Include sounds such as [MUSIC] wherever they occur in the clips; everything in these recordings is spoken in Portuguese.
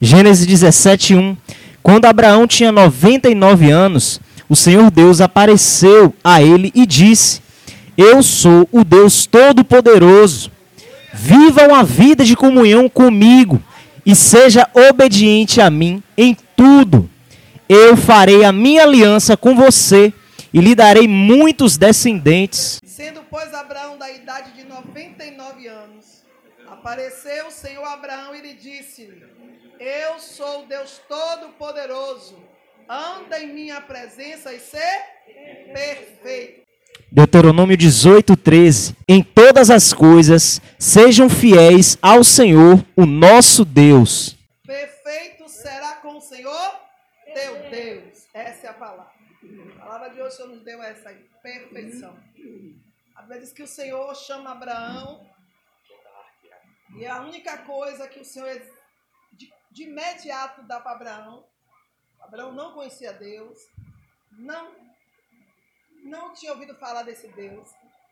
Gênesis 17, 1. Quando Abraão tinha 99 anos, o Senhor Deus apareceu a ele e disse: Eu sou o Deus Todo-Poderoso. Viva uma vida de comunhão comigo e seja obediente a mim em tudo. Eu farei a minha aliança com você e lhe darei muitos descendentes. Sendo, pois, Abraão da idade de 99 anos, apareceu o Senhor Abraão e lhe disse-lhe: Eu sou o Deus Todo-Poderoso. Anda em minha presença e ser perfeito. Deuteronômio 18, 13. Em todas as coisas, sejam fiéis ao Senhor, o nosso Deus. Perfeito será com o Senhor teu Deus. Essa é a palavra. A palavra de hoje o Senhor nos deu essa aí, perfeição. A Bíblia diz que o Senhor chama Abraão e a única coisa que o Senhor de, imediato dá para Abraão, Abraão não conhecia Deus, não, não tinha ouvido falar desse Deus.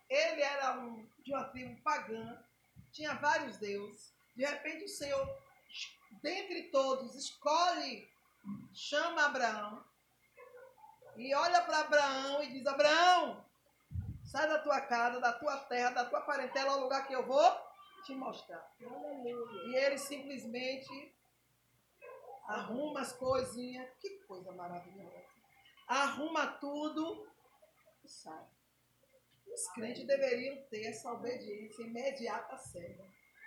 Ele era um, de uma tribo pagã, tinha vários deuses. De repente o Senhor, dentre todos, escolhe, chama Abraão e olha para Abraão e diz: Abraão, sai da tua casa, da tua terra, da tua parentela, ao lugar que eu vou te mostrar. E ele simplesmente arruma as coisinhas. Que coisa maravilhosa. Arruma tudo e sai. Os crentes deveriam ter essa obediência imediata cega.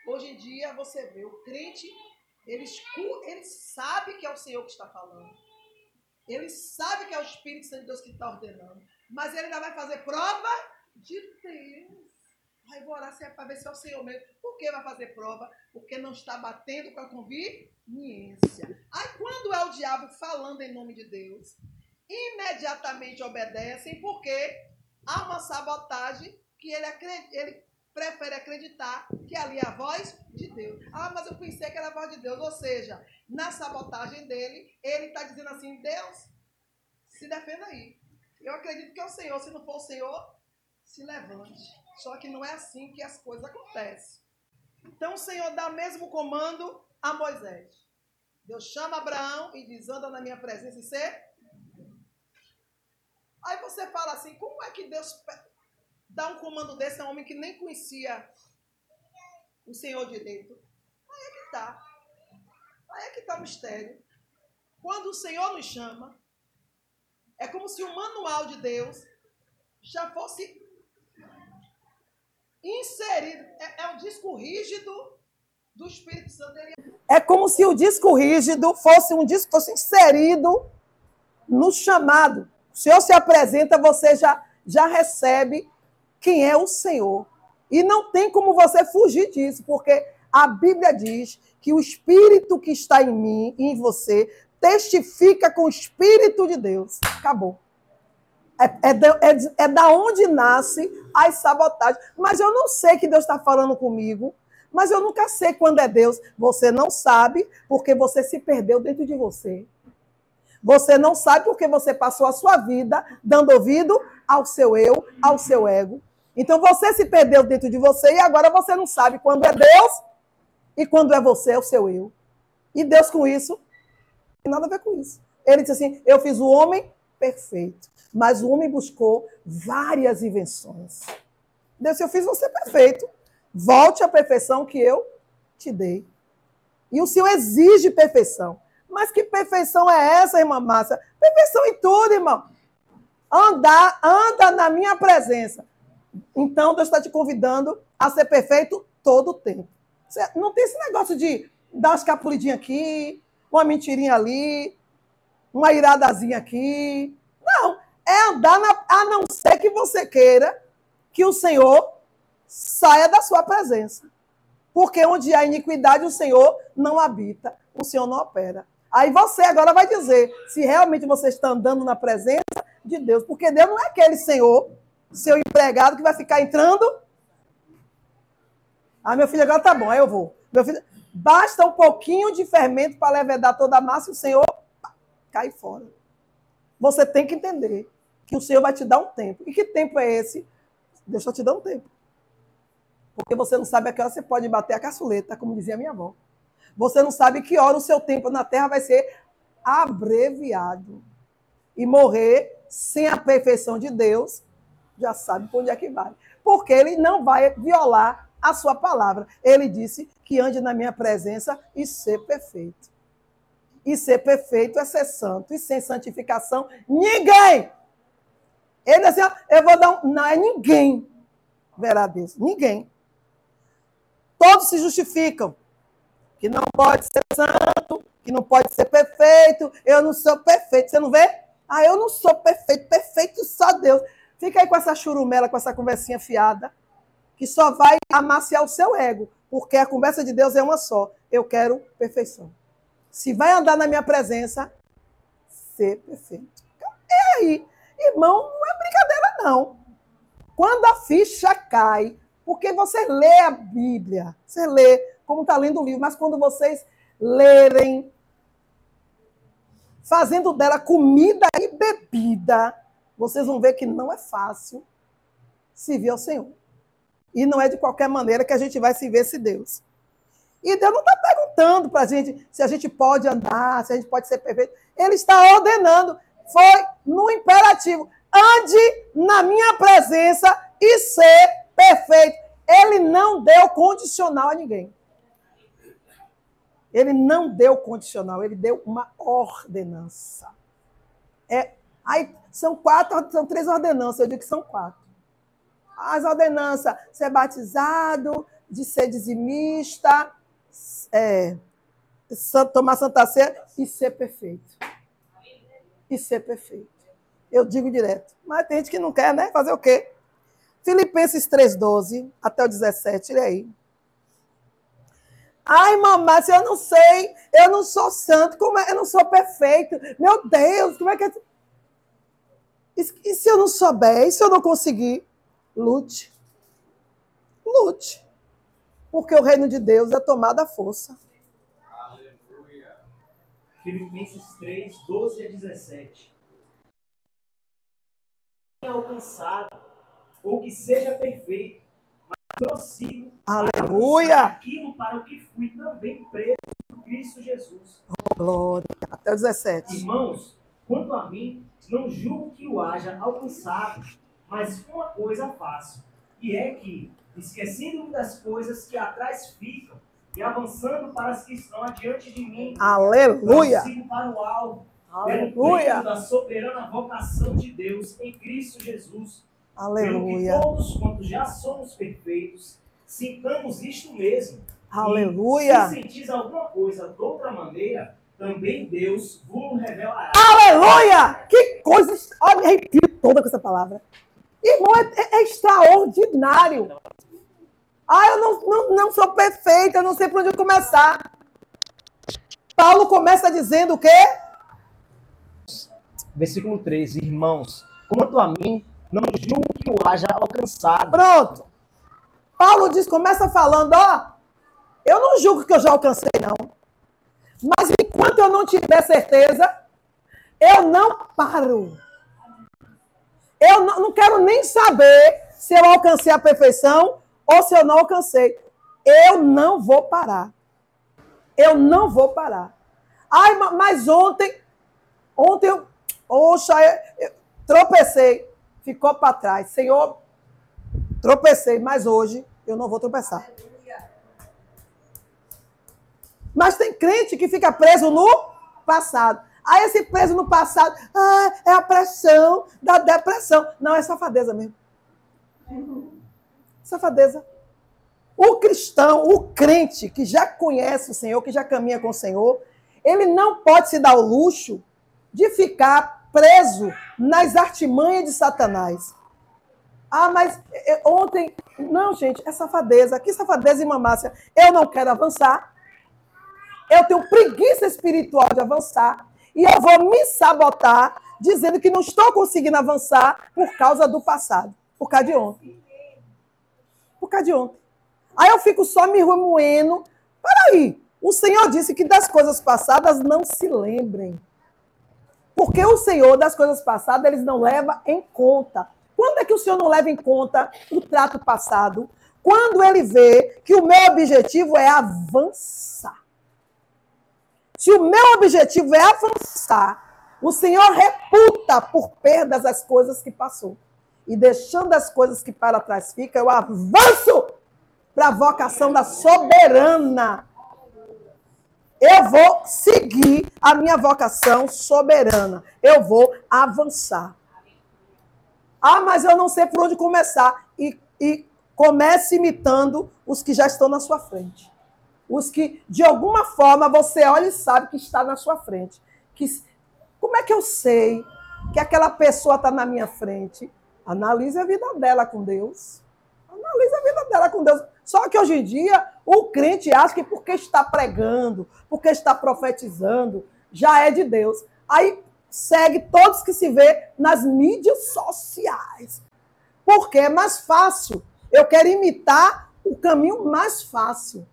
Hoje em dia você vê o crente, ele, ele sabe que é o Senhor que está falando. Ele sabe que é o Espírito Santo de Deus que está ordenando. Mas ele ainda vai fazer prova de Deus. Aí vou orar para ver se é o Senhor mesmo. Por que vai fazer prova? Porque não está batendo com a conveniência. Aí quando é o diabo falando em nome de Deus, imediatamente obedecem, porque há uma sabotagem que ele, ele prefere acreditar que ali é a voz de Deus. Ah, mas eu pensei que era a voz de Deus. Ou seja, na sabotagem dele, ele está dizendo assim: Deus, se defenda aí. Eu acredito que é o Senhor. Se não for o Senhor, se levante. Só que não é assim que as coisas acontecem. Então o Senhor dá mesmo comando a Moisés. Deus chama Abraão e diz: anda na minha presença e ser. Aí você fala assim: como é que Deus dá um comando desse a um homem que nem conhecia o Senhor direito? Aí é que está. Aí é que está o mistério. Quando o Senhor nos chama, é como se o manual de Deus já fosse inserido. É, é o disco rígido do Espírito Santo. É como se o disco rígido fosse um disco fosse inserido no chamado. O Senhor se apresenta, você já, já recebe quem é o Senhor. E não tem como você fugir disso, porque a Bíblia diz que o Espírito que está em mim e em você testifica com o Espírito de Deus. Acabou. É, é, é é da onde nasce as sabotagens. Mas eu não sei que Deus está falando comigo. Mas eu nunca sei quando é Deus. Você não sabe porque você se perdeu dentro de você. Você não sabe porque você passou a sua vida dando ouvido ao seu eu, ao seu ego. Então você se perdeu dentro de você e agora você não sabe quando é Deus e quando é você, é o seu eu. E Deus com isso não tem nada a ver com isso. Ele disse assim: Eu fiz o homem perfeito, mas o homem buscou várias invenções. Deus, eu fiz você perfeito. Volte à perfeição que eu te dei. E o Senhor exige perfeição. Mas que perfeição é essa, irmã Márcia? Perfeição em tudo, irmão. Andar, anda na minha presença. Então, Deus está te convidando a ser perfeito todo o tempo. Não tem esse negócio de dar uma escapulidinha aqui, uma mentirinha ali, uma iradazinha aqui. Não. É andar na, a não ser que você queira que o Senhor saia da sua presença. Porque onde há iniquidade, o Senhor não habita, o Senhor não opera. Aí você agora vai dizer se realmente você está andando na presença de Deus. Porque Deus não é aquele Senhor, seu empregado, que vai ficar entrando. Ah, meu filho, agora tá bom, aí eu vou. Meu filho, basta um pouquinho de fermento para levedar toda a massa e o Senhor cai fora. Você tem que entender que o Senhor vai te dar um tempo. E que tempo é esse? Deus está te dando tempo. Porque você não sabe a que hora você pode bater a caçuleta, como dizia minha avó. Você não sabe que hora o seu tempo na terra vai ser abreviado. E morrer sem a perfeição de Deus, já sabe por onde é que vai. Porque ele não vai violar a sua palavra. Ele disse que ande na minha presença e ser perfeito. E ser perfeito é ser santo. E sem santificação, ninguém. Ele assim, eu vou dar um. Não é ninguém verá Deus. Ninguém. Todos se justificam. Que não pode ser santo, que não pode ser perfeito. Eu não sou perfeito. Você não vê? Ah, eu não sou perfeito. Perfeito só Deus. Fica aí com essa churumela, com essa conversinha fiada, que só vai amaciar o seu ego, porque a conversa de Deus é uma só. Eu quero perfeição. Se vai andar na minha presença, ser perfeito. E aí, irmão, não é brincadeira, não. Quando a ficha cai, porque você lê a Bíblia, você lê como está lendo o livro, mas quando vocês lerem, fazendo dela comida e bebida, vocês vão ver que não é fácil servir ao Senhor. E não é de qualquer maneira que a gente vai servir esse Deus. E Deus não está perguntando para a gente se a gente pode andar, se a gente pode ser perfeito. Ele está ordenando. Foi no imperativo. Ande na minha presença e ser perfeito. Ele não deu condicional a ninguém. Ele não deu condicional, ele deu uma ordenança. É Aí são quatro, são três ordenanças, eu digo que são quatro. As ordenanças, ser batizado, de ser dizimista, é, tomar Santa Ceia e ser perfeito. E ser perfeito. Eu digo direto. Mas tem gente que não quer, né? Fazer o quê? Filipenses 3,12 até o 17, ele aí. Ai, mamãe, se eu não sei, eu não sou santo, como é? eu não sou perfeito. Meu Deus, como é que é? E se eu não souber? E se eu não conseguir? Lute. Lute. Porque o reino de Deus é tomada à força. Filipenses 3, 12 a 17. Alcançado, ou que seja perfeito, mas prossigo Aleluia. aquilo para o que fui também preso por Cristo Jesus. Oh, glória. Até o 17. Irmãos, quanto a mim, não julgo que o haja alcançado, mas uma coisa faço, e é que, esquecendo-me das coisas que atrás ficam, e avançando para as que estão adiante de mim, Aleluia! sigo para o alvo, Aleluia! da soberana vocação de Deus em Cristo Jesus. Aleluia! Pelo que todos quantos já somos perfeitos, sintamos isto mesmo. Aleluia! E, se sentis alguma coisa de outra maneira, também Deus vos revelará. Aleluia! Que coisa! Olha, me arrepio toda com essa palavra. Irmão, é, é, é extraordinário. Ah, eu não, não, não sou perfeita, eu não sei por onde começar. Paulo começa dizendo o quê? Versículo 13, irmãos, quanto a mim, não julgo que o haja alcançado. Pronto. Paulo diz, começa falando, ó, eu não julgo que eu já alcancei, não. Mas enquanto eu não tiver certeza, eu não paro. Eu não, não quero nem saber se eu alcancei a perfeição ou se eu não alcancei. Eu não vou parar. Eu não vou parar. Ai, mas ontem, ontem eu, oxa, eu, tropecei, ficou para trás. Senhor, tropecei, mas hoje eu não vou tropeçar. Mas tem crente que fica preso no passado. Aí esse preso no passado, ah, é a pressão da depressão. Não, é safadeza mesmo. Safadeza. O cristão, o crente que já conhece o Senhor, que já caminha com o Senhor, ele não pode se dar o luxo de ficar preso nas artimanhas de Satanás. Ah, mas eh, ontem. Não, gente, é safadeza. Que safadeza e mamácia. Eu não quero avançar. Eu tenho preguiça espiritual de avançar e eu vou me sabotar dizendo que não estou conseguindo avançar por causa do passado, por causa de ontem. Por causa de ontem. Aí eu fico só me remoendo. Peraí, o Senhor disse que das coisas passadas não se lembrem. Porque o Senhor, das coisas passadas, eles não leva em conta. Quando é que o Senhor não leva em conta o trato passado? Quando ele vê que o meu objetivo é avançar. Se o meu objetivo é avançar, o Senhor reputa por perdas as coisas que passou. E deixando as coisas que para trás ficam, eu avanço para a vocação da soberana. Eu vou seguir a minha vocação soberana. Eu vou avançar. Ah, mas eu não sei por onde começar. E, e comece imitando os que já estão na sua frente. Os que, de alguma forma, você olha e sabe que está na sua frente. Que, como é que eu sei que aquela pessoa está na minha frente? Analise a vida dela com Deus. Analise a vida dela com Deus. Só que hoje em dia, o crente acha que porque está pregando, porque está profetizando, já é de Deus. Aí segue todos que se vê nas mídias sociais. Porque é mais fácil. Eu quero imitar o caminho mais fácil.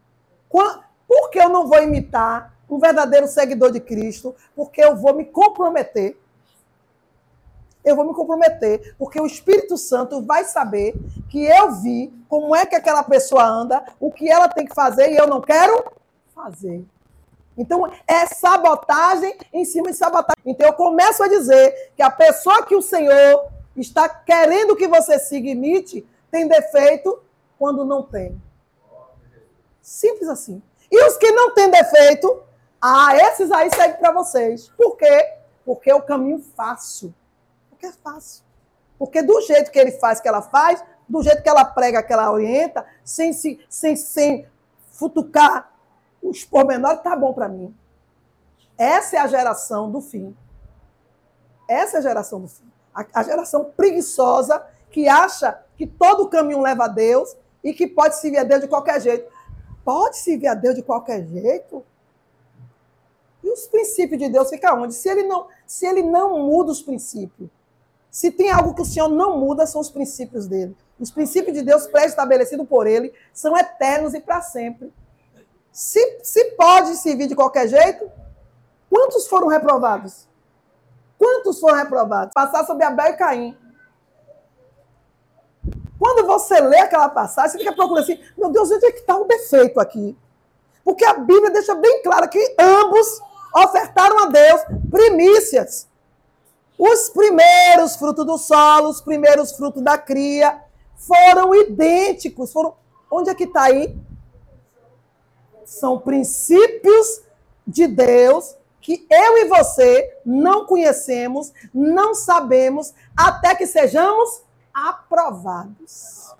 Por que eu não vou imitar um verdadeiro seguidor de Cristo? Porque eu vou me comprometer eu vou me comprometer, porque o Espírito Santo vai saber que eu vi como é que aquela pessoa anda, o que ela tem que fazer e eu não quero fazer. Então, é sabotagem em cima de sabotagem. Então, eu começo a dizer que a pessoa que o Senhor está querendo que você siga e imite tem defeito quando não tem. Simples assim. E os que não têm defeito, ah, esses aí seguem para vocês. Por quê? Porque é o caminho fácil. É fácil. Porque do jeito que ele faz, que ela faz, do jeito que ela prega, que ela orienta, sem, se, sem, sem futucar os pormenores, tá bom para mim. Essa é a geração do fim. Essa é a geração do fim. A, a geração preguiçosa que acha que todo caminho leva a Deus e que pode servir a Deus de qualquer jeito. Pode servir a Deus de qualquer jeito? E os princípios de Deus ficam onde? Se ele não, se ele não muda os princípios, se tem algo que o Senhor não muda, são os princípios dele. Os princípios de Deus pré-estabelecidos por ele são eternos e para sempre. Se, se pode servir de qualquer jeito, quantos foram reprovados? Quantos foram reprovados? Passar sobre Abel e Caim. Quando você lê aquela passagem, você fica procurando assim: meu Deus, onde é que está o defeito aqui? Porque a Bíblia deixa bem claro que ambos ofertaram a Deus primícias. Os primeiros frutos do solo, os primeiros frutos da cria, foram idênticos. Foram... Onde é que está aí? São princípios de Deus que eu e você não conhecemos, não sabemos, até que sejamos aprovados.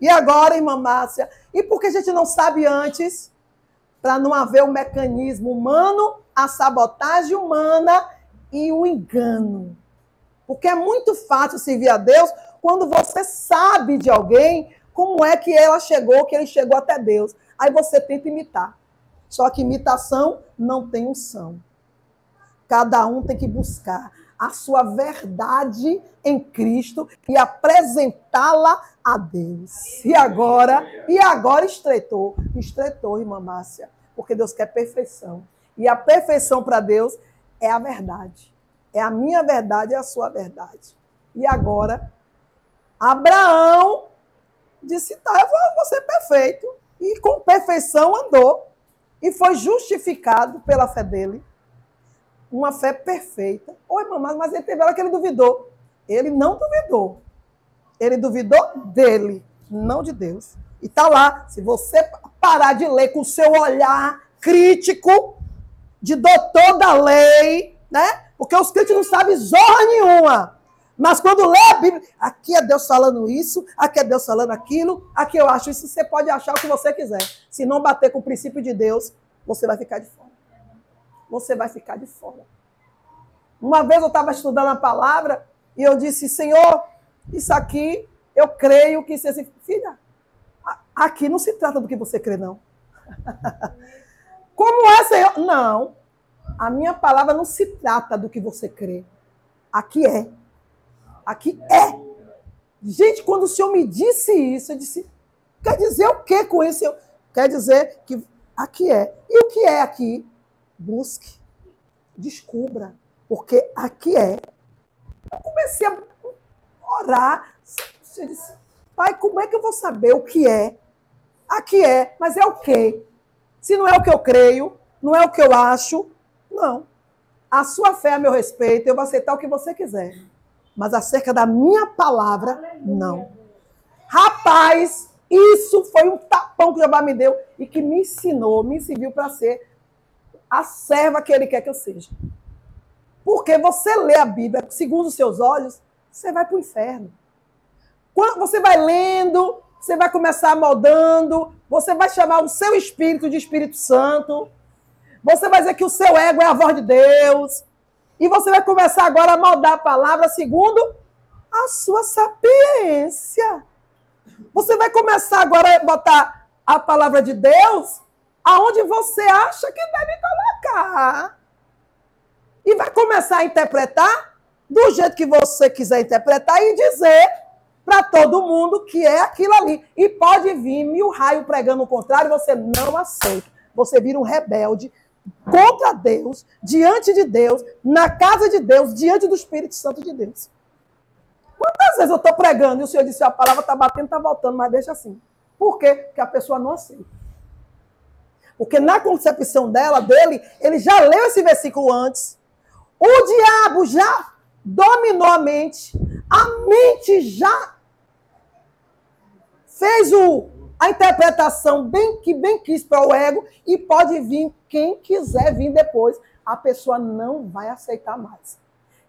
E agora, irmã Márcia, e por que a gente não sabe antes? Para não haver um mecanismo humano, a sabotagem humana e o engano. Porque é muito fácil servir a Deus quando você sabe de alguém como é que ela chegou, que ele chegou até Deus. Aí você tenta imitar. Só que imitação não tem unção. Cada um tem que buscar a sua verdade em Cristo e apresentá-la a Deus. E agora, e agora estreitou, estreitou, irmã Márcia, porque Deus quer perfeição. E a perfeição para Deus é a verdade. É a minha verdade, é a sua verdade. E agora, Abraão disse: tá, eu vou ser perfeito. E com perfeição andou. E foi justificado pela fé dele. Uma fé perfeita. Oi, mamãe, mas ele teve hora que ele duvidou. Ele não duvidou. Ele duvidou dele, não de Deus. E tá lá. Se você parar de ler com o seu olhar crítico, de doutor da lei, né? Porque os crentes não sabem zorra nenhuma. Mas quando lê a Bíblia, aqui é Deus falando isso, aqui é Deus falando aquilo, aqui eu acho isso, você pode achar o que você quiser. Se não bater com o princípio de Deus, você vai ficar de fora. Você vai ficar de fora. Uma vez eu estava estudando a palavra e eu disse, Senhor, isso aqui eu creio que filha, aqui não se trata do que você crê, não. [LAUGHS] Como é? Não. A minha palavra não se trata do que você crê. Aqui é. Aqui é. Gente, quando o Senhor me disse isso, eu disse: quer dizer o que com isso? Eu, quer dizer que aqui é. E o que é aqui? Busque. Descubra. Porque aqui é. Eu comecei a orar. Eu disse: Pai, como é que eu vou saber o que é? Aqui é, mas é o quê? Se não é o que eu creio, não é o que eu acho. Não. A sua fé a meu respeito, eu vou aceitar o que você quiser. Mas acerca da minha palavra, não. Rapaz, isso foi um tapão que o Jeová me deu e que me ensinou, me serviu para ser a serva que ele quer que eu seja. Porque você lê a Bíblia segundo os seus olhos, você vai para o inferno. Quando você vai lendo, você vai começar moldando, você vai chamar o seu espírito de Espírito Santo, você vai dizer que o seu ego é a voz de Deus, e você vai começar agora a moldar a palavra segundo a sua sapiência. Você vai começar agora a botar a palavra de Deus aonde você acha que deve colocar. E vai começar a interpretar do jeito que você quiser interpretar e dizer para todo mundo que é aquilo ali. E pode vir mil raios pregando o contrário, você não aceita. Você vira um rebelde contra Deus, diante de Deus, na casa de Deus, diante do Espírito Santo de Deus. Quantas vezes eu estou pregando e o Senhor disse, a palavra está batendo, está voltando, mas deixa assim. Por quê? Porque a pessoa não aceita. Porque na concepção dela, dele, ele já leu esse versículo antes. O diabo já dominou a mente. A mente já fez o, a interpretação bem que bem quis para o ego e pode vir quem quiser vir depois. A pessoa não vai aceitar mais.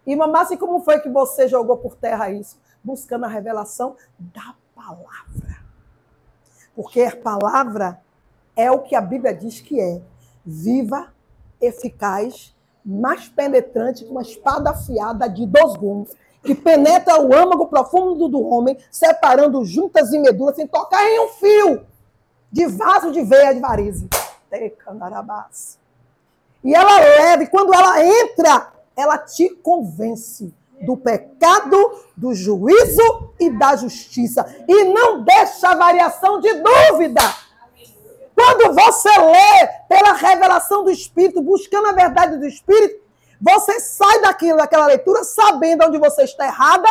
E Mamassi, como foi que você jogou por terra isso? Buscando a revelação da palavra. Porque a palavra é o que a Bíblia diz que é. Viva, eficaz, mais penetrante que uma espada afiada de dois gumes, que penetra o âmago profundo do homem, separando juntas e medulas, sem tocar em um fio de vaso de veia de varize. E ela leva, e quando ela entra, ela te convence do pecado, do juízo e da justiça. E não deixa variação de dúvida. Quando você lê pela revelação do Espírito, buscando a verdade do Espírito, você sai daquilo, daquela leitura, sabendo onde você está errada,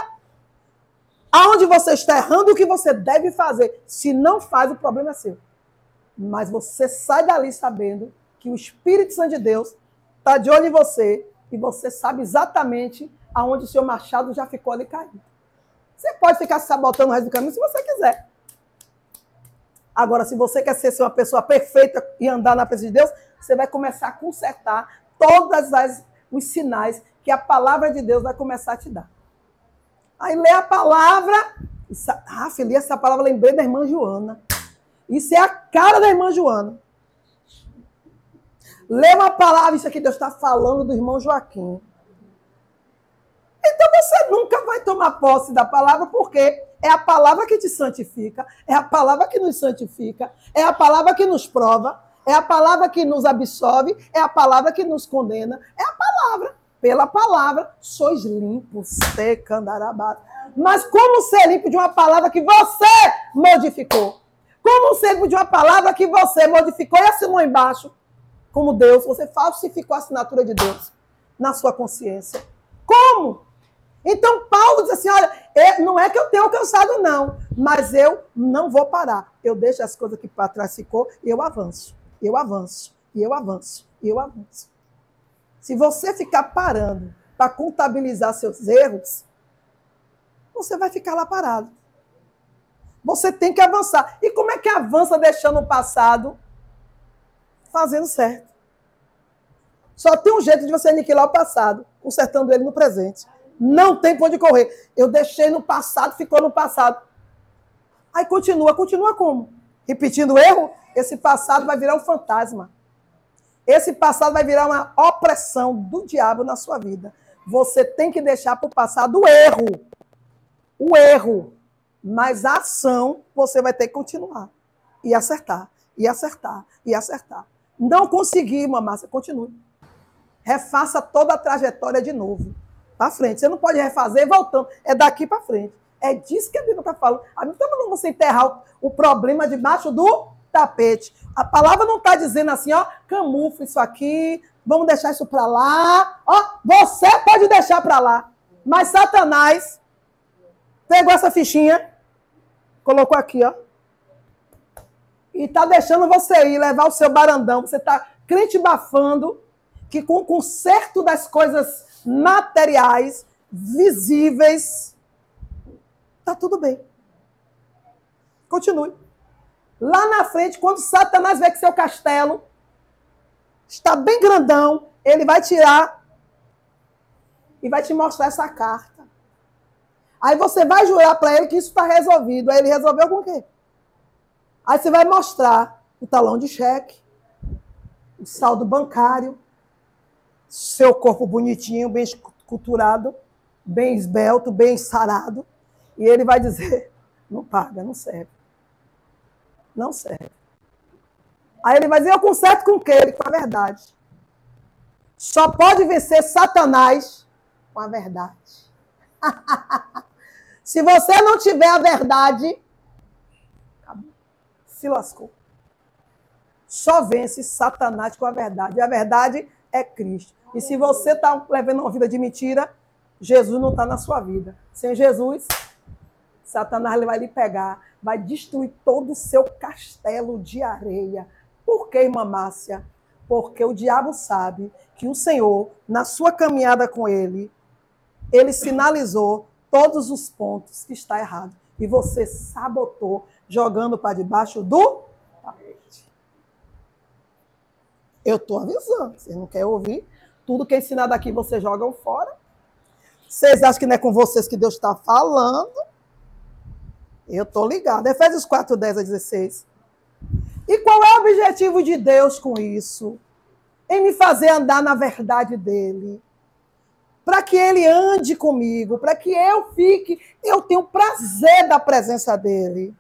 aonde você está errando o que você deve fazer. Se não faz, o problema é seu. Mas você sai dali sabendo que o Espírito Santo de Deus está de olho em você e você sabe exatamente aonde o seu machado já ficou ali caído. Você pode ficar sabotando o resto do caminho se você quiser. Agora, se você quer ser uma pessoa perfeita e andar na presença de Deus, você vai começar a consertar todos os sinais que a palavra de Deus vai começar a te dar. Aí lê a palavra. Ah, filha, essa palavra lembrei da irmã Joana. Isso é a cara da irmã Joana. Lê uma palavra, isso aqui Deus está falando do irmão Joaquim. Então você nunca vai tomar posse da palavra, porque é a palavra que te santifica, é a palavra que nos santifica, é a palavra que nos prova, é a palavra que nos absolve, é a palavra que nos condena, é a palavra. Pela palavra, sois limpos, secandarabá. Mas como ser limpo de uma palavra que você modificou? Como ser limpo de uma palavra que você modificou e assinou embaixo? Como Deus, você falsificou a assinatura de Deus na sua consciência. Como? Então Paulo diz assim: olha, é, não é que eu tenho alcançado, não, mas eu não vou parar. Eu deixo as coisas que para trás ficou e eu avanço, eu avanço, e eu avanço, e eu avanço. Se você ficar parando para contabilizar seus erros, você vai ficar lá parado. Você tem que avançar. E como é que avança deixando o passado fazendo certo? Só tem um jeito de você aniquilar o passado, consertando ele no presente. Não tem por onde correr. Eu deixei no passado, ficou no passado. Aí continua, continua como? Repetindo o erro? Esse passado vai virar um fantasma. Esse passado vai virar uma opressão do diabo na sua vida. Você tem que deixar para o passado o erro. O erro. Mas a ação você vai ter que continuar. E acertar, e acertar, e acertar. Não conseguir, mamácia, continue. Refaça toda a trajetória de novo para frente. Você não pode refazer voltando. É daqui para frente. É disso que a Bíblia está falando. A Bíblia está falando você enterrar o, problema debaixo do tapete. A palavra não está dizendo assim, ó, camufla isso aqui, vamos deixar isso para lá. Ó, você pode deixar para lá. Mas Satanás pegou essa fichinha, colocou aqui, ó. E está deixando você ir levar o seu barandão. Você está crente bafando que com o conserto das coisas materiais, visíveis, tá tudo bem. Continue. Lá na frente, quando Satanás vê que seu castelo está bem grandão, ele vai tirar e vai te mostrar essa carta. Aí você vai jurar para ele que isso está resolvido. Aí ele resolveu com o quê? Aí você vai mostrar o talão de cheque, o saldo bancário, seu corpo bonitinho, bem esculturado, bem esbelto, bem sarado. E ele vai dizer: [LAUGHS] não paga, não serve. Não serve. Aí ele vai dizer: eu conserto com o quê? Com a verdade. Só pode vencer Satanás com a verdade. [LAUGHS] Se você não tiver a verdade, se lascou. Só vence Satanás com a verdade. E a verdade é Cristo. E se você está levando uma vida de mentira, Jesus não está na sua vida. Sem Jesus, Satanás vai lhe pegar, vai destruir todo o seu castelo de areia. Por que, irmã Márcia? Porque o diabo sabe que o Senhor, na sua caminhada com ele, ele sinalizou todos os pontos que está errado. E você sabotou, jogando para debaixo do tapete. Eu estou avisando. Você não quer ouvir? Tudo que é ensinado aqui, vocês jogam fora. Vocês acham que não é com vocês que Deus está falando? Eu estou ligado. Efésios 4, 10 a 16. E qual é o objetivo de Deus com isso? Em me fazer andar na verdade dele. Para que ele ande comigo, para que eu fique, eu tenho prazer da presença dele.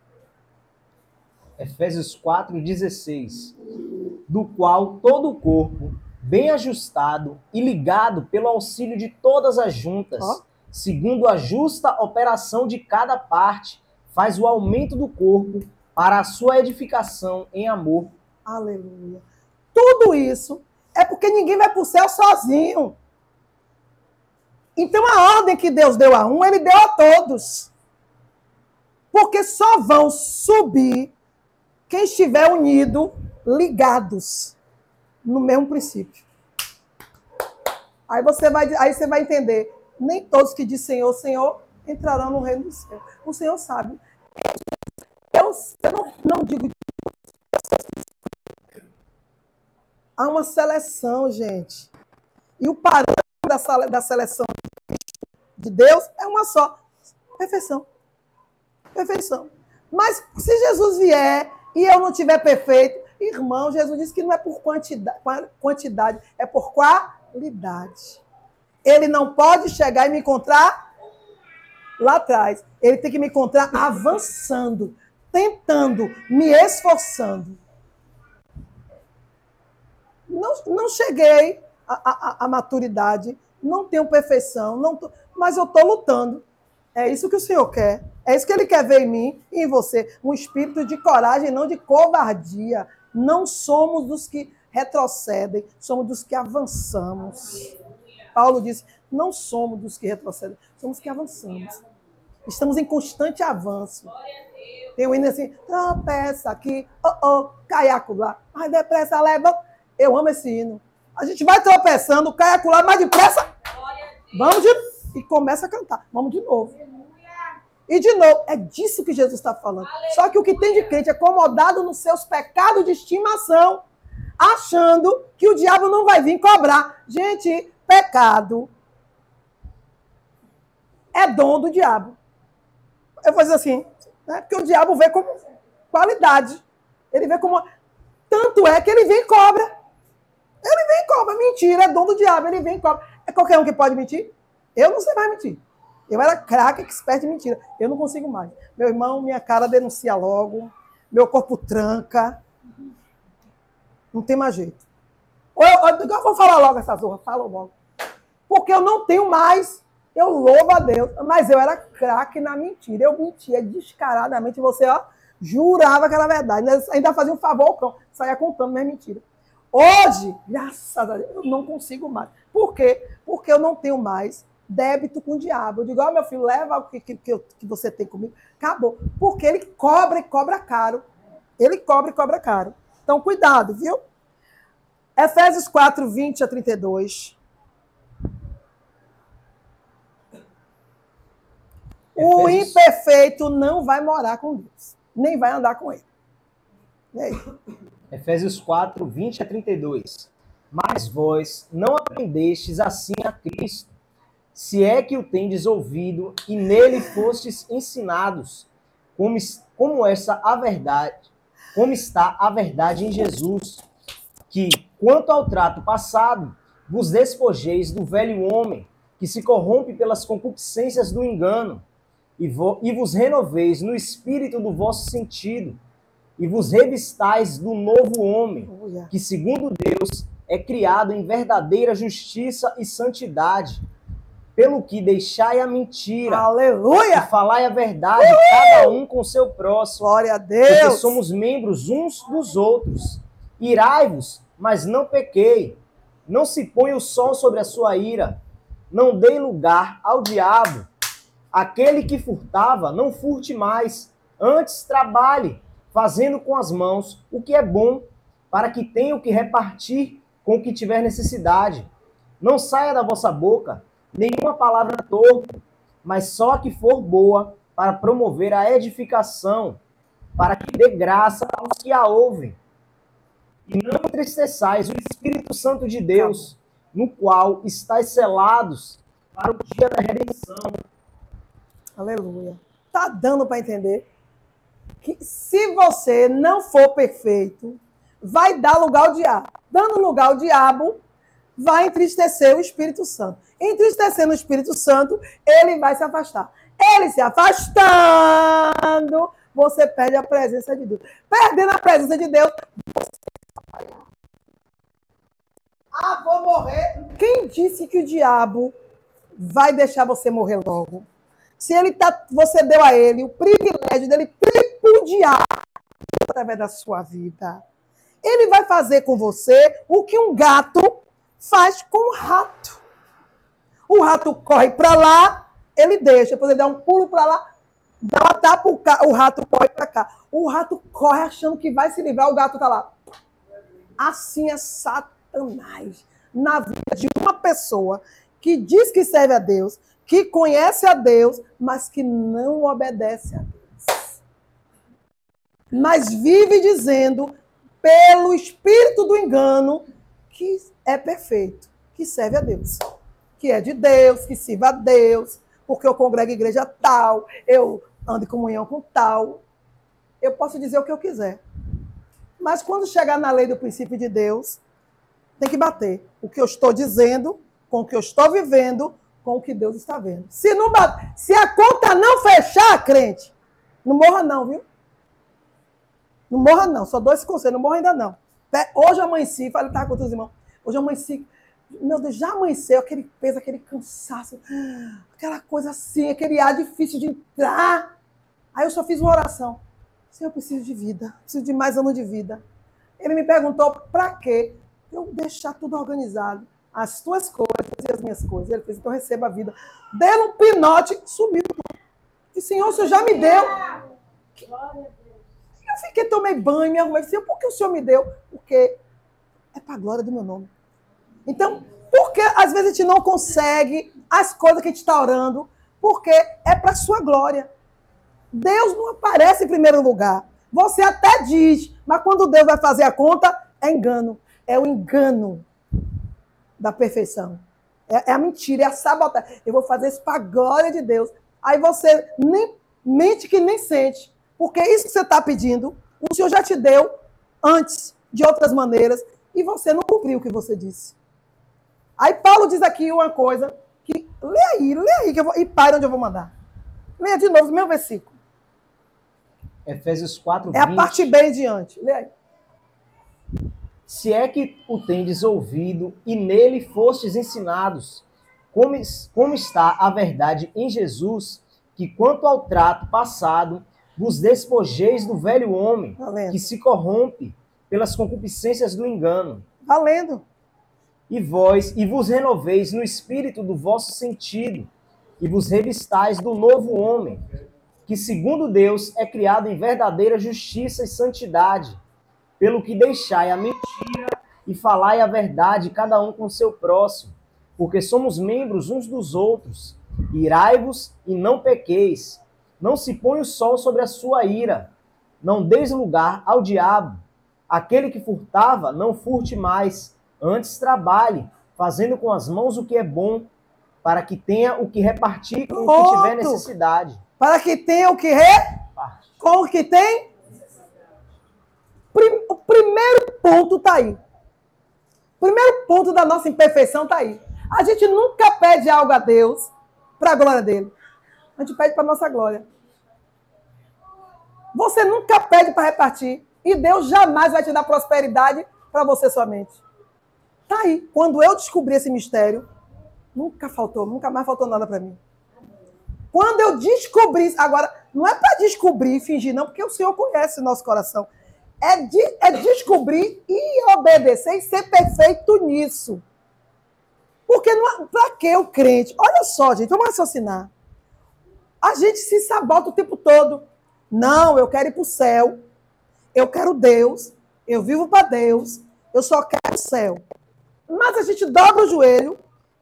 Efésios 4, 16. Do qual todo o corpo, bem ajustado e ligado pelo auxílio de todas as juntas, oh. segundo a justa operação de cada parte, faz o aumento do corpo para a sua edificação em amor. Aleluia. Tudo isso é porque ninguém vai para o céu sozinho. Então a ordem que Deus deu a um, ele deu a todos. Porque só vão subir quem estiver unido, ligados no mesmo princípio. Aí você vai, aí você vai entender. Nem todos que dizem Senhor, Senhor entrarão no reino do céu. O Senhor sabe. Eu, eu não, não digo. Há uma seleção, gente. E o parâmetro da, da seleção de Deus é uma só: perfeição. Perfeição. Mas se Jesus vier e eu não tiver perfeito, Irmão, Jesus disse que não é por quantidade, quantidade, é por qualidade. Ele não pode chegar e me encontrar lá atrás. Ele tem que me encontrar avançando, tentando, me esforçando. Não, não cheguei à, maturidade, não tenho perfeição, não tô, mas eu estou lutando. É isso que o Senhor quer. É isso que Ele quer ver em mim e em você. Um espírito de coragem, não de covardia. Não somos dos que retrocedem, somos dos que avançamos. Paulo disse: não somos dos que retrocedem, somos os que avançamos. Estamos em constante avanço. Tem um hino assim, tropeça aqui, oh, oh, caiaco lá, mais depressa leva. Eu amo esse hino. A gente vai tropeçando, caiaco lá, mais depressa. Vamos de... E começa a cantar. Vamos de novo. E de novo, é disso que Jesus está falando. Só que o que tem de crente é acomodado nos seus pecados de estimação, achando que o diabo não vai vir cobrar. Gente, pecado é dom do diabo. Eu vou dizer assim, né? porque o diabo vê como qualidade. Ele vê como. Tanto é que ele vem e cobra. Ele vem e cobra. Mentira, é dom do diabo. Ele vem e cobra. É qualquer um que pode mentir? Eu não sei mais mentir. Eu era craque, expert de mentira. Eu não consigo mais. Meu irmão, minha cara denuncia logo. Meu corpo tranca. Não tem mais jeito. Ou eu, eu vou falar logo essa zorra. Fala logo. Porque eu não tenho mais. Eu louvo a Deus. Mas eu era craque na mentira. Eu mentia descaradamente. Você, ó, jurava que era verdade. Ainda fazia um favor ao. Saía contando minha mentira. Hoje, graças a Deus, eu não consigo mais. Por quê? Porque eu não tenho mais débito com o diabo. Eu digo, ó, oh, meu filho, leva o que, que, que você tem comigo. Acabou. Porque ele cobra e cobra caro. Ele cobra e cobra caro. Então, cuidado, viu? Efésios 4, 20 a 32. O imperfeito não vai morar com Deus, nem vai andar com ele. E aí? Efésios 4, 20 a 32. Mas vós não aprendestes assim a Cristo, se é que o tendes ouvido e nele fostes ensinados, como, como essa a verdade, como está a verdade em Jesus, que, quanto ao trato passado, vos despojeis do velho homem, que se corrompe pelas concupiscências do engano, e, vo- e vos renoveis no espírito do vosso sentido, e vos revistais do novo homem, que segundo Deus é criado em verdadeira justiça e santidade. Pelo que deixai a mentira e Aleluia! falai a verdade, cada um com seu próximo, Glória a porque Deus! somos membros uns dos outros. Irai-vos, mas não pequei. Não se ponha o sol sobre a sua ira. Não dê lugar ao diabo. Aquele que furtava, não furte mais. Antes trabalhe, fazendo com as mãos o que é bom, para que tenha o que repartir com o que tiver necessidade. Não saia da vossa boca nenhuma palavra torpe, mas só a que for boa para promover a edificação, para que dê graça aos que a ouvem. E não entristeçais o Espírito Santo de Deus, no qual estáis selados para o dia da redenção. Aleluia. Tá dando para entender que se você não for perfeito, vai dar lugar ao diabo. Dando lugar ao diabo, vai entristecer o Espírito Santo. Entristecendo o Espírito Santo, ele vai se afastar. Ele se afastando, você perde a presença de Deus. Perdendo a presença de Deus, você vai. Ah, vou morrer. Quem disse que o diabo vai deixar você morrer logo? Se ele tá, você deu a ele o privilégio dele tripudiar através da sua vida. Ele vai fazer com você o que um gato faz com o rato. O rato corre para lá, ele deixa, depois ele dá um pulo para lá, dá uma tapa, o, rato corre para cá. O rato corre achando que vai se livrar, o gato tá lá. Assim é Satanás na vida de uma pessoa que diz que serve a Deus, que conhece a Deus, mas que não obedece a Deus. Mas vive dizendo, pelo espírito do engano, que é perfeito, que serve a Deus, que é de Deus, que sirva a Deus, porque eu congrego igreja tal, eu ando em comunhão com tal. Eu posso dizer o que eu quiser. Mas quando chegar na lei do princípio de Deus, tem que bater o que eu estou dizendo com o que eu estou vivendo, com o que Deus está vendo. Se, não se a conta não fechar, crente, não morra não, viu? Não morra não, só dou esse conselho, não morra ainda não. Hoje amanheci, falei, tá com os irmãos, hoje amanheci, meu Deus, já amanheceu, aquele peso, aquele cansaço, aquela coisa assim, aquele ar difícil de entrar. Aí eu só fiz uma oração. Senhor, eu preciso de vida, preciso de mais anos de vida. Ele me perguntou, para quê? Eu deixar tudo organizado. As tuas coisas e as minhas coisas. Ele fez, então receba a vida. Dei um pinote, sumiu. E Senhor, o Senhor já me deu. Eu fiquei, tomei banho, me arrumei. Senhor, por que o Senhor me deu? Porque é para a glória do meu nome. Então, porque às vezes a gente não consegue as coisas que a gente está orando, porque é para a sua glória. Deus não aparece em primeiro lugar. Você até diz, mas quando Deus vai fazer a conta, é engano. É o engano da perfeição. É, é a mentira, é a sabotagem. Eu vou fazer isso para a glória de Deus. Aí você nem mente que nem sente. Porque isso que você está pedindo, o Senhor já te deu antes, de outras maneiras, e você não cumpriu o que você disse. Aí Paulo diz aqui uma coisa que. Lê aí, lê aí, que eu vou, e para onde eu vou mandar. Leia de novo o meu versículo. Efésios 4, É a 20. parte B em diante. Lê aí. Se é que o tendes ouvido e nele fostes ensinados, como, como está a verdade em Jesus, que quanto ao trato passado, vos despojeis do velho homem, Valendo. que se corrompe pelas concupiscências do engano, Valendo. e vós, e vos renoveis no espírito do vosso sentido, e vos revistais do novo homem, que segundo Deus é criado em verdadeira justiça e santidade, pelo que deixai a mentira e falai a verdade cada um com seu próximo, porque somos membros uns dos outros. Irai-vos e não pequeis. Não se põe o sol sobre a sua ira. Não deis lugar ao diabo. Aquele que furtava, não furte mais. Antes trabalhe, fazendo com as mãos o que é bom, para que tenha o que repartir com o que tiver necessidade. Para que tenha o que re... com o que tem. O primeiro ponto está aí. O primeiro ponto da nossa imperfeição está aí. A gente nunca pede algo a Deus para a glória dele. A gente pede para a nossa glória. Você nunca pede para repartir. E Deus jamais vai te dar prosperidade para você somente. Tá aí. Quando eu descobri esse mistério, nunca faltou, nunca mais faltou nada para mim. Quando eu descobri, agora, não é para descobrir e fingir, não, porque o Senhor conhece o nosso coração. É, de, é descobrir e obedecer e ser perfeito nisso. Porque para que o crente? Olha só, gente, vamos raciocinar. A gente se sabota o tempo todo. Não, eu quero ir para o céu. Eu quero Deus. Eu vivo para Deus. Eu só quero o céu. Mas a gente dobra o joelho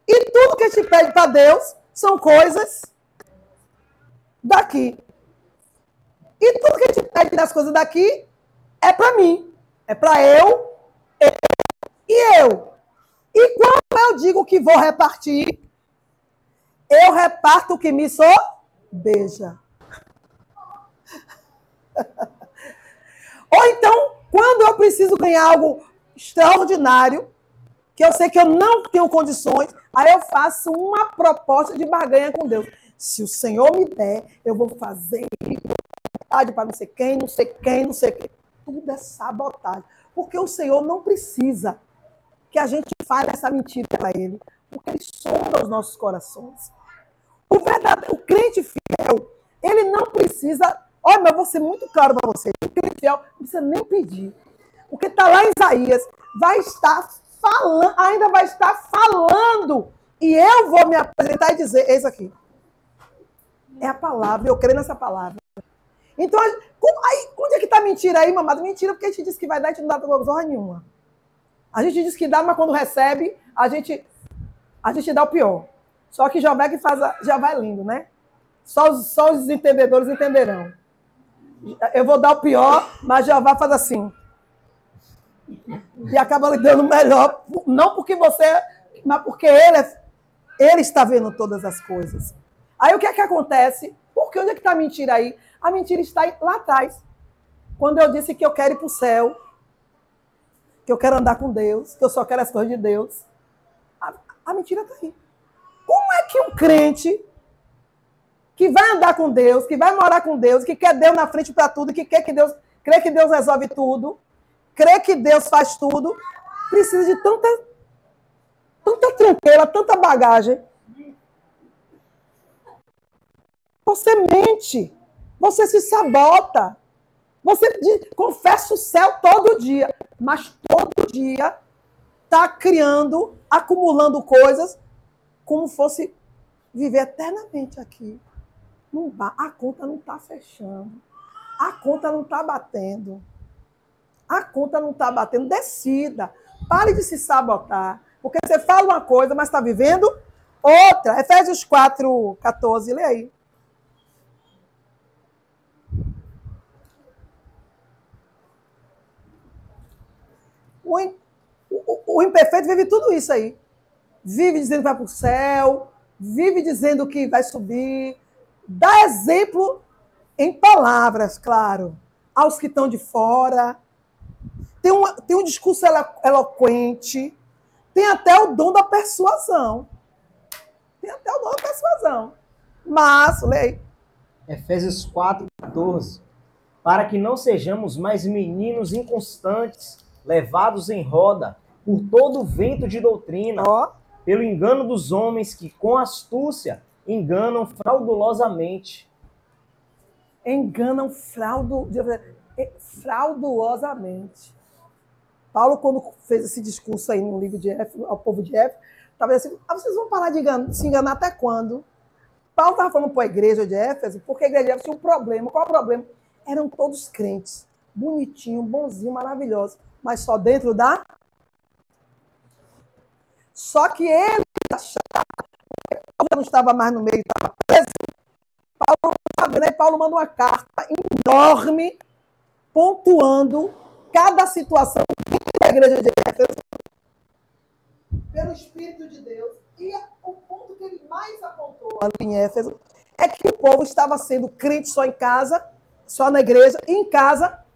e tudo que a gente pede para Deus são coisas daqui. E tudo que a gente pede das coisas daqui é para mim. É para eu, eu e eu. E quando eu digo que vou repartir, eu reparto o que me sou beija. [LAUGHS] Ou então, quando eu preciso ganhar algo extraordinário, que eu sei que eu não tenho condições, aí eu faço uma proposta de barganha com Deus. Se o Senhor me der, eu vou fazer para não sei quem, não sei quem, não sei quem. Tudo é sabotagem. Porque o Senhor não precisa que a gente fale essa mentira para Ele. Porque Ele sonda os nossos corações. O verdadeiro, o crente fiel, ele não precisa. Olha, mas eu vou ser muito claro para você. O crente fiel não precisa nem pedir. Porque está lá em Isaías, vai estar falando, ainda vai estar falando. E eu vou me apresentar e dizer: eis aqui. É a palavra, eu creio nessa palavra. Então, aí, onde é que está mentira aí, mamada? Mentira, porque a gente diz que vai dar e a gente não dá coisa nenhuma. A gente diz que dá, mas quando recebe, a gente, a gente dá o pior. Só que Jeová que faz a, já vai lindo, né? Só os, só os entendedores entenderão. Eu vou dar o pior, mas Jeová faz assim. E acaba lhe dando melhor, não porque você, mas porque ele, é, ele está vendo todas as coisas. Aí o que é que acontece? Porque onde é que está a mentira aí? A mentira está lá atrás. Quando eu disse que eu quero ir para o céu, que eu quero andar com Deus, que eu só quero as coisas de Deus, a, a mentira está aí. Como é que um crente que vai andar com Deus, que vai morar com Deus, que quer Deus na frente para tudo, que quer que Deus, crê que Deus resolve tudo, crê que Deus faz tudo, precisa de tanta tanta tranqueira, tanta bagagem. Você mente, você se sabota, você confessa o céu todo dia, mas todo dia está criando, acumulando coisas como fosse viver eternamente aqui. Não, a conta não está fechando. A conta não está batendo. A conta não está batendo. Decida. Pare de se sabotar. Porque você fala uma coisa, mas está vivendo outra. Efésios 4, 14, lê aí. O, o, o imperfeito vive tudo isso aí. Vive dizendo que vai para o céu, vive dizendo que vai subir, Dá exemplo em palavras, claro, aos que estão de fora. Tem um, tem um discurso eloquente. Tem até o dom da persuasão. Tem até o dom da persuasão. Mas, lei. Efésios 4, 14. Para que não sejamos mais meninos inconstantes, levados em roda por todo o vento de doutrina, oh. pelo engano dos homens que, com astúcia, enganam fraudulosamente. Enganam fraudu, eh, frauduosamente. Paulo, quando fez esse discurso aí no livro de Éfeso, ao povo de Éfeso, estava assim, ah, vocês vão parar de enganar, se enganar até quando? Paulo estava falando para a igreja de Éfeso, porque a igreja de Éfeso tinha um problema. Qual é o problema? Eram todos crentes, bonitinhos, bonzinhos, maravilhosos, mas só dentro da Só que ele achava, Paulo não estava mais no meio, estava preso. Paulo, né? Paulo manda uma carta enorme, pontuando cada situação da igreja de Éfeso pelo Espírito de Deus. E o ponto que ele mais apontou em Éfeso é que o povo estava sendo crente só em casa, só na igreja, e em casa